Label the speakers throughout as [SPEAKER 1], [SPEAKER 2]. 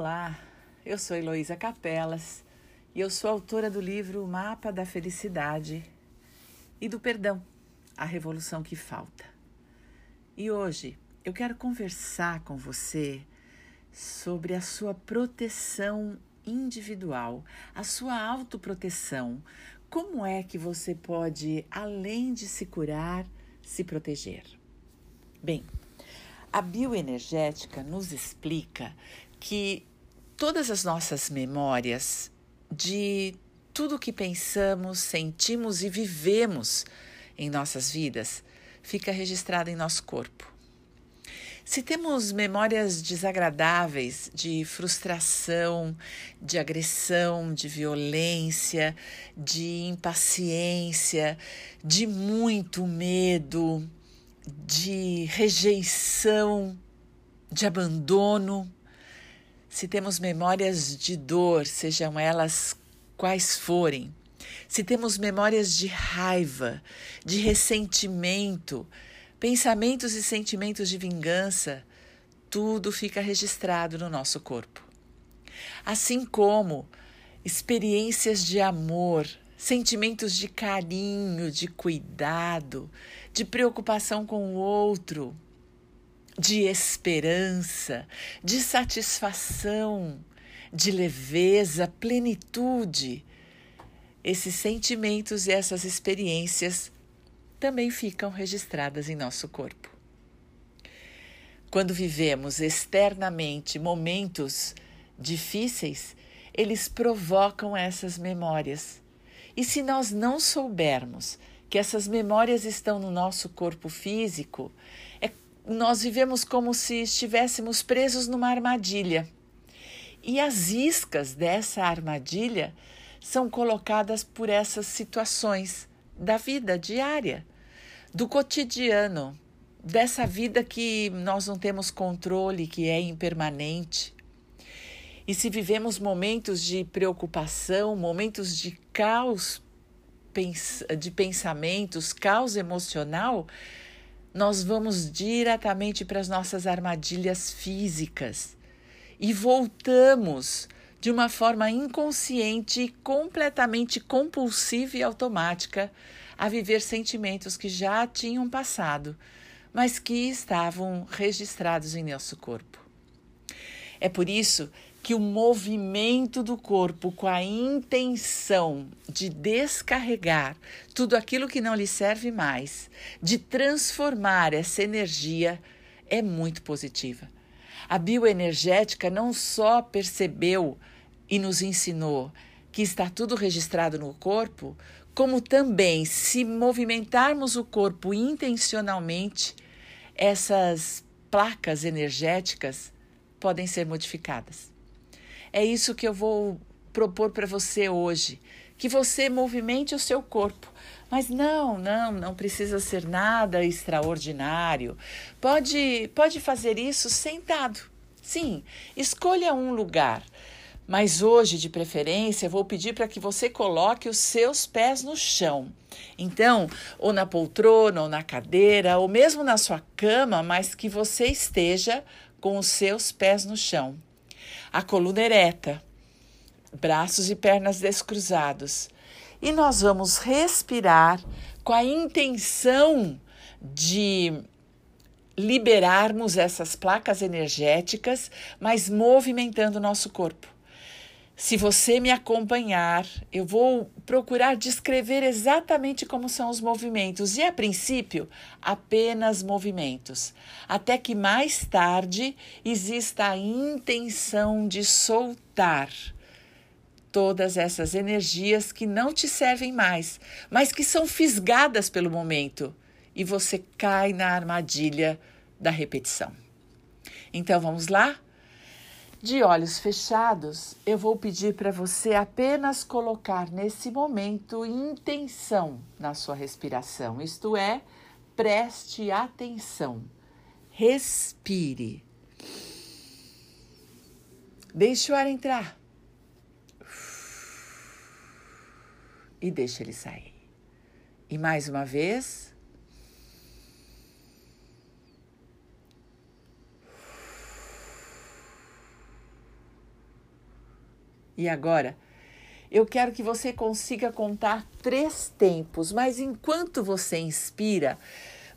[SPEAKER 1] Olá, eu sou Heloísa Capelas e eu sou autora do livro Mapa da Felicidade e do Perdão, a Revolução que Falta. E hoje eu quero conversar com você sobre a sua proteção individual, a sua autoproteção. Como é que você pode, além de se curar, se proteger? Bem, a bioenergética nos explica que todas as nossas memórias de tudo que pensamos, sentimos e vivemos em nossas vidas fica registrado em nosso corpo. Se temos memórias desagradáveis de frustração, de agressão, de violência, de impaciência, de muito medo, de rejeição, de abandono, se temos memórias de dor, sejam elas quais forem, se temos memórias de raiva, de ressentimento, pensamentos e sentimentos de vingança, tudo fica registrado no nosso corpo. Assim como experiências de amor, sentimentos de carinho, de cuidado, de preocupação com o outro, de esperança, de satisfação, de leveza, plenitude. Esses sentimentos e essas experiências também ficam registradas em nosso corpo. Quando vivemos externamente momentos difíceis, eles provocam essas memórias. E se nós não soubermos que essas memórias estão no nosso corpo físico, é nós vivemos como se estivéssemos presos numa armadilha. E as iscas dessa armadilha são colocadas por essas situações da vida diária, do cotidiano, dessa vida que nós não temos controle, que é impermanente. E se vivemos momentos de preocupação, momentos de caos de pensamentos, caos emocional, nós vamos diretamente para as nossas armadilhas físicas e voltamos de uma forma inconsciente, completamente compulsiva e automática a viver sentimentos que já tinham passado, mas que estavam registrados em nosso corpo. É por isso que o movimento do corpo com a intenção de descarregar tudo aquilo que não lhe serve mais, de transformar essa energia, é muito positiva. A bioenergética não só percebeu e nos ensinou que está tudo registrado no corpo, como também, se movimentarmos o corpo intencionalmente, essas placas energéticas podem ser modificadas. É isso que eu vou propor para você hoje. Que você movimente o seu corpo. Mas não, não, não precisa ser nada extraordinário. Pode, pode fazer isso sentado. Sim, escolha um lugar. Mas hoje, de preferência, vou pedir para que você coloque os seus pés no chão. Então, ou na poltrona, ou na cadeira, ou mesmo na sua cama, mas que você esteja com os seus pés no chão a coluna ereta, braços e pernas descruzados. E nós vamos respirar com a intenção de liberarmos essas placas energéticas, mas movimentando o nosso corpo. Se você me acompanhar, eu vou procurar descrever exatamente como são os movimentos e, a princípio, apenas movimentos, até que mais tarde exista a intenção de soltar todas essas energias que não te servem mais, mas que são fisgadas pelo momento e você cai na armadilha da repetição. Então vamos lá? De olhos fechados, eu vou pedir para você apenas colocar nesse momento intenção na sua respiração, isto é, preste atenção. Respire. Deixe o ar entrar. E deixe ele sair. E mais uma vez. E agora, eu quero que você consiga contar três tempos, mas enquanto você inspira,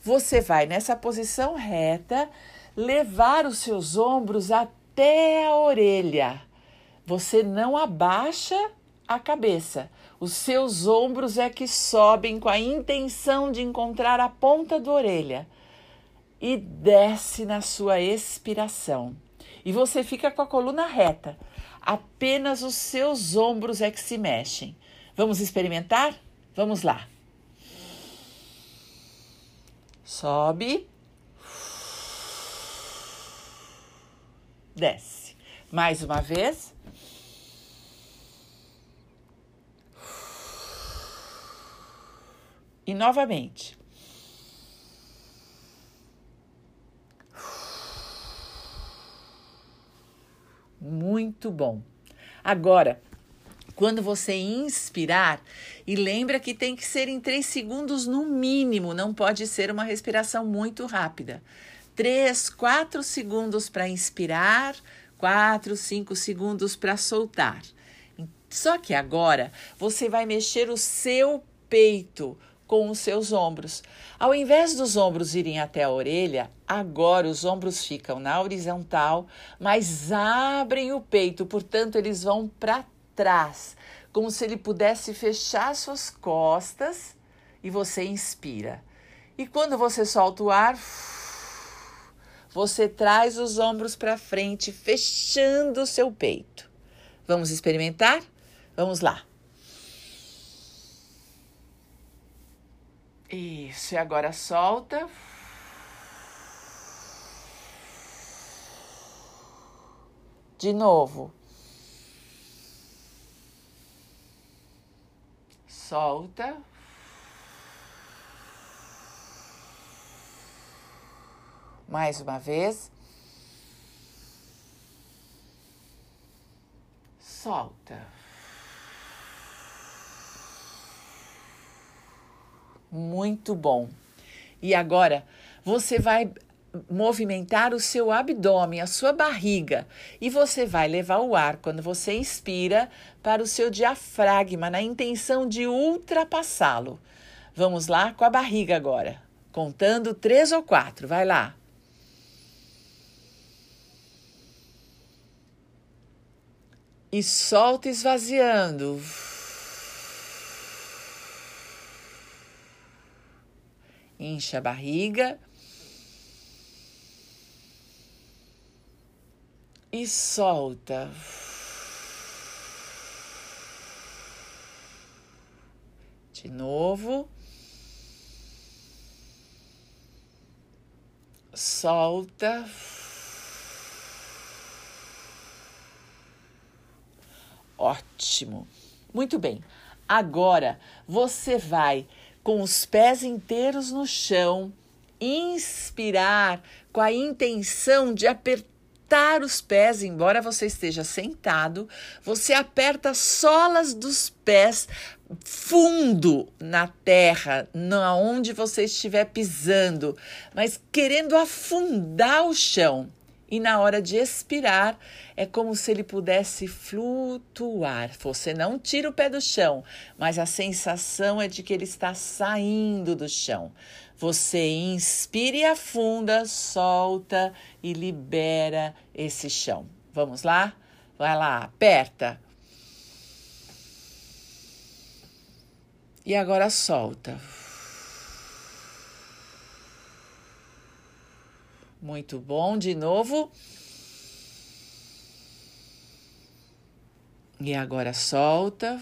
[SPEAKER 1] você vai nessa posição reta levar os seus ombros até a orelha. Você não abaixa a cabeça. Os seus ombros é que sobem com a intenção de encontrar a ponta da orelha e desce na sua expiração. E você fica com a coluna reta. Apenas os seus ombros é que se mexem. Vamos experimentar? Vamos lá. Sobe. Desce. Mais uma vez. E novamente. Muito bom. Agora, quando você inspirar, e lembra que tem que ser em 3 segundos no mínimo, não pode ser uma respiração muito rápida. 3, 4 segundos para inspirar, 4, 5 segundos para soltar. Só que agora você vai mexer o seu peito com os seus ombros. Ao invés dos ombros irem até a orelha, agora os ombros ficam na horizontal, mas abrem o peito, portanto, eles vão para trás, como se ele pudesse fechar suas costas e você inspira. E quando você solta o ar, você traz os ombros para frente, fechando o seu peito. Vamos experimentar? Vamos lá. Isso, e agora solta. De novo. Solta. Mais uma vez. Solta. Muito bom. E agora você vai movimentar o seu abdômen, a sua barriga, e você vai levar o ar quando você inspira para o seu diafragma na intenção de ultrapassá-lo. Vamos lá com a barriga agora, contando três ou quatro. Vai lá. E solta esvaziando. Incha a barriga. E solta. De novo. Solta. Ótimo. Muito bem. Agora você vai com os pés inteiros no chão, inspirar com a intenção de apertar os pés, embora você esteja sentado, você aperta as solas dos pés fundo na terra, onde você estiver pisando, mas querendo afundar o chão. E na hora de expirar, é como se ele pudesse flutuar. Você não tira o pé do chão, mas a sensação é de que ele está saindo do chão. Você inspira e afunda, solta e libera esse chão. Vamos lá? Vai lá, aperta. E agora solta. Muito bom, de novo. E agora solta.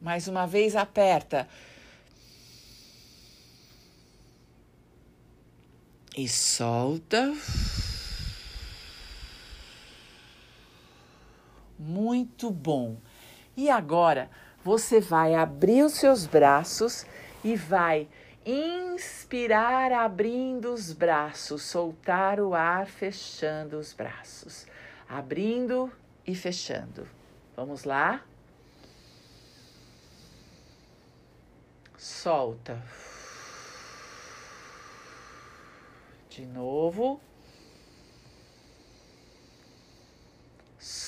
[SPEAKER 1] Mais uma vez aperta. E solta. Muito bom. E agora você vai abrir os seus braços e vai Inspirar abrindo os braços, soltar o ar fechando os braços. Abrindo e fechando. Vamos lá? Solta. De novo.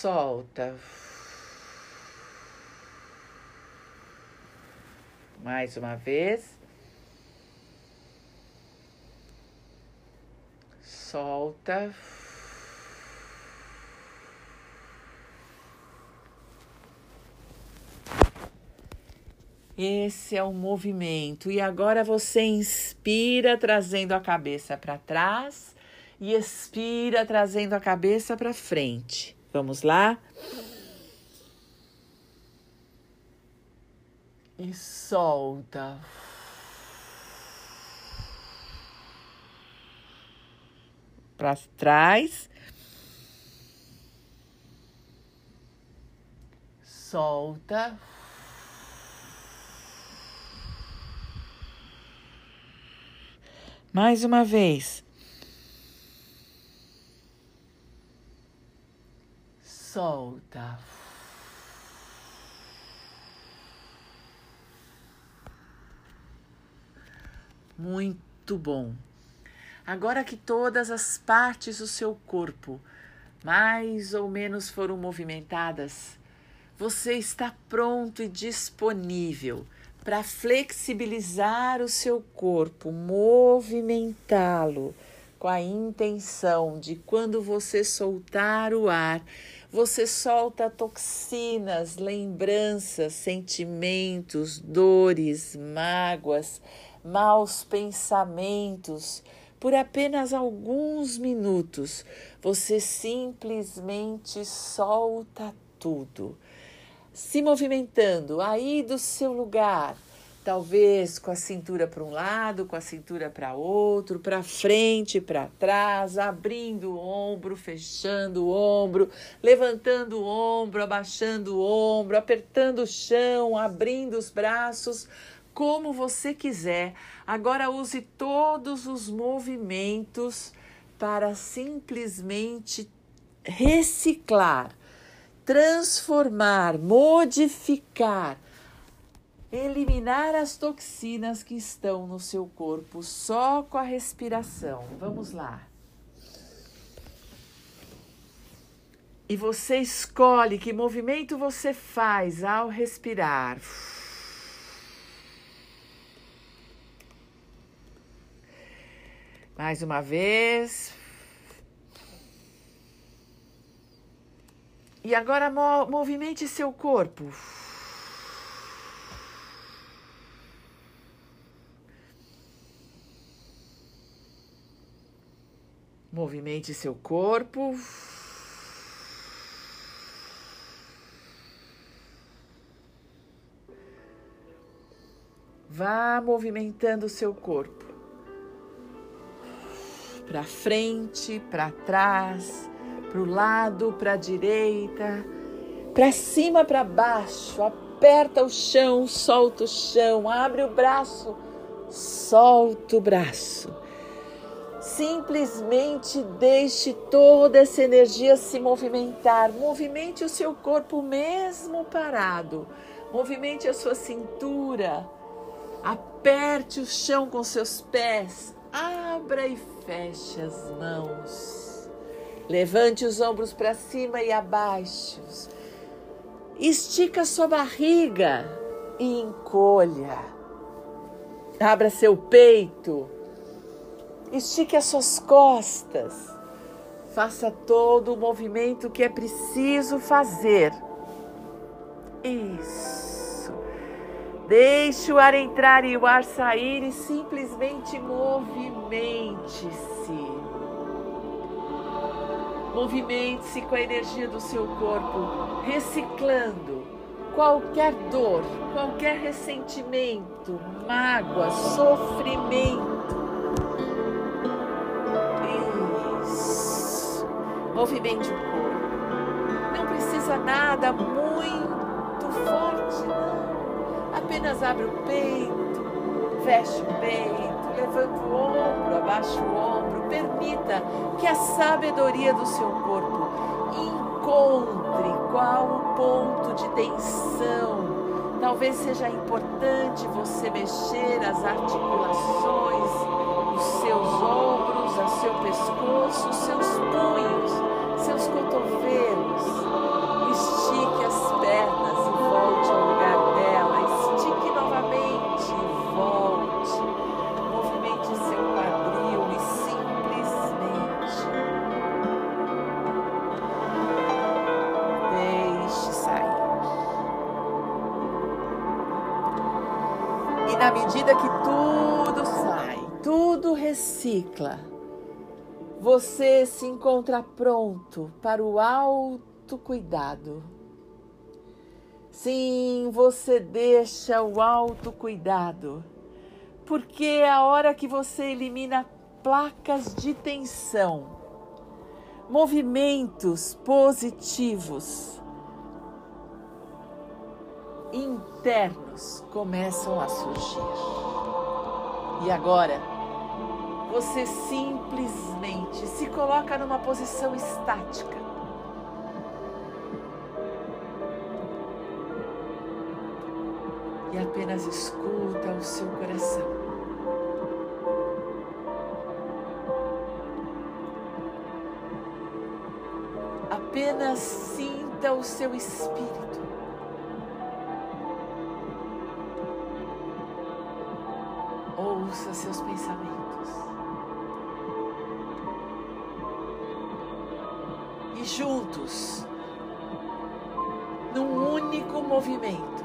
[SPEAKER 1] solta. Mais uma vez. Solta. Esse é o movimento. E agora você inspira, trazendo a cabeça para trás, e expira, trazendo a cabeça para frente. Vamos lá? E solta. Para trás. Solta. Mais uma vez. Solta. Muito bom. Agora que todas as partes do seu corpo mais ou menos foram movimentadas, você está pronto e disponível para flexibilizar o seu corpo, movimentá-lo com a intenção de quando você soltar o ar, você solta toxinas, lembranças, sentimentos, dores, mágoas, maus pensamentos. Por apenas alguns minutos, você simplesmente solta tudo. Se movimentando aí do seu lugar, talvez com a cintura para um lado, com a cintura para outro, para frente, para trás, abrindo o ombro, fechando o ombro, levantando o ombro, abaixando o ombro, apertando o chão, abrindo os braços, como você quiser. Agora use todos os movimentos para simplesmente reciclar transformar, modificar, eliminar as toxinas que estão no seu corpo só com a respiração. Vamos lá. E você escolhe que movimento você faz ao respirar. Mais uma vez. E agora movimente seu corpo. Movimente seu corpo. Vá movimentando seu corpo para frente, para trás para o lado, para a direita, para cima, para baixo. Aperta o chão, solta o chão, abre o braço, solta o braço. Simplesmente deixe toda essa energia se movimentar. Movimente o seu corpo mesmo parado. Movimente a sua cintura. Aperte o chão com seus pés. Abra e feche as mãos. Levante os ombros para cima e abaixo. Estica sua barriga e encolha. Abra seu peito. Estique as suas costas. Faça todo o movimento que é preciso fazer. Isso. Deixe o ar entrar e o ar sair e simplesmente movimente-se. Movimente-se com a energia do seu corpo, reciclando qualquer dor, qualquer ressentimento, mágoa, sofrimento. Isso. Movimente o corpo. Não precisa nada muito Apenas abre o peito, fecha o peito levanta o ombro, abaixa o ombro, permita que a sabedoria do seu corpo encontre qual o ponto de tensão. Talvez seja importante você mexer as articulações, os seus ombros, o seu pescoço, os seus punhos, seus cotovelos. Na medida que tudo sai, tudo recicla, você se encontra pronto para o autocuidado. Sim, você deixa o autocuidado, porque é a hora que você elimina placas de tensão, movimentos positivos internos começam a surgir. E agora, você simplesmente se coloca numa posição estática. E apenas escuta o seu coração. Apenas sinta o seu espírito. Seus pensamentos. E juntos, num único movimento,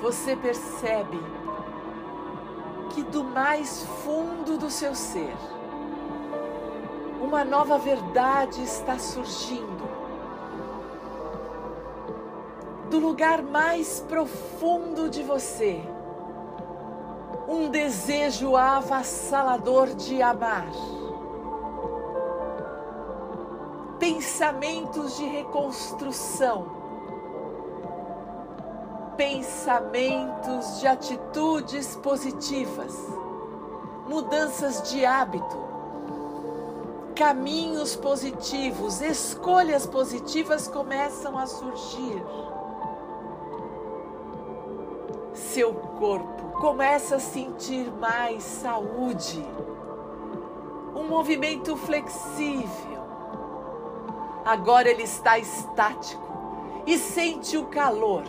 [SPEAKER 1] você percebe que do mais fundo do seu ser, uma nova verdade está surgindo. Do lugar mais profundo de você, um desejo avassalador de amar. Pensamentos de reconstrução, pensamentos de atitudes positivas, mudanças de hábito, caminhos positivos, escolhas positivas começam a surgir. Seu corpo começa a sentir mais saúde, um movimento flexível. Agora ele está estático e sente o calor.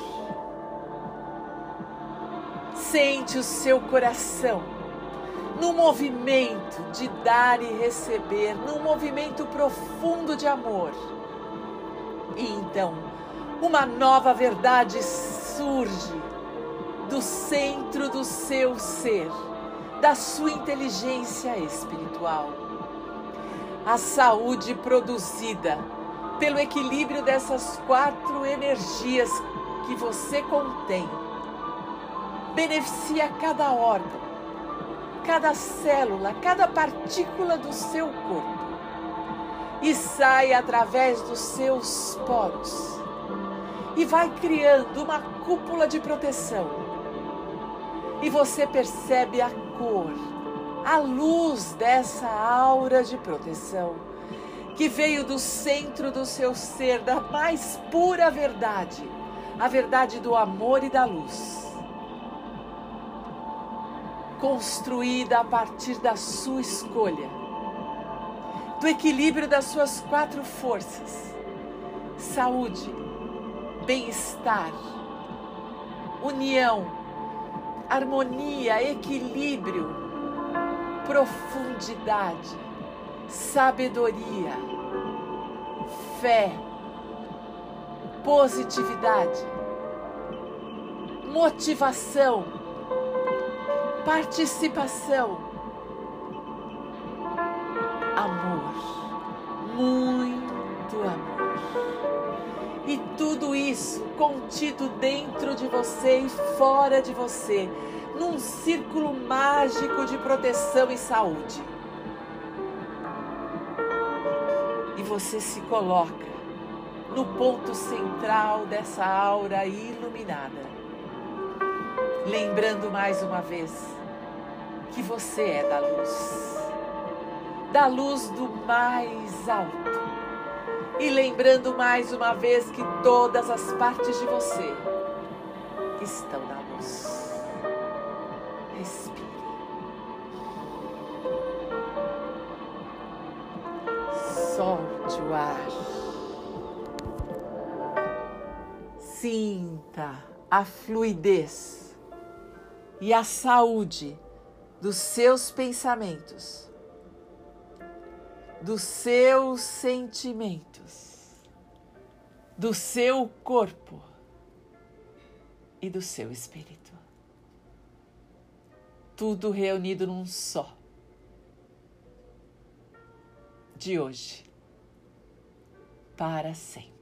[SPEAKER 1] Sente o seu coração no movimento de dar e receber, num movimento profundo de amor. E então, uma nova verdade surge do centro do seu ser, da sua inteligência espiritual. A saúde produzida pelo equilíbrio dessas quatro energias que você contém beneficia cada órgão cada célula, cada partícula do seu corpo e sai através dos seus poros e vai criando uma cúpula de proteção. E você percebe a cor, a luz dessa aura de proteção que veio do centro do seu ser, da mais pura verdade, a verdade do amor e da luz construída a partir da sua escolha, do equilíbrio das suas quatro forças: saúde, bem-estar, união, harmonia, equilíbrio, profundidade, sabedoria, fé, positividade, motivação participação, amor, muito amor. Tudo isso contido dentro de você e fora de você, num círculo mágico de proteção e saúde. E você se coloca no ponto central dessa aura iluminada, lembrando mais uma vez que você é da luz, da luz do mais alto. E lembrando mais uma vez que todas as partes de você estão na luz. Respire. Solte o ar. Sinta a fluidez e a saúde dos seus pensamentos, dos seus sentimentos, do seu corpo. e do seu espírito. Tudo reunido num só. De hoje para sempre.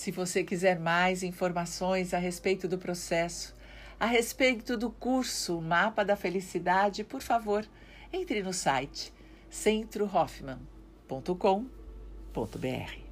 [SPEAKER 1] Se você quiser mais informações a respeito do processo, a respeito do curso Mapa da Felicidade, por favor, entre no site centrohoffman.com.br.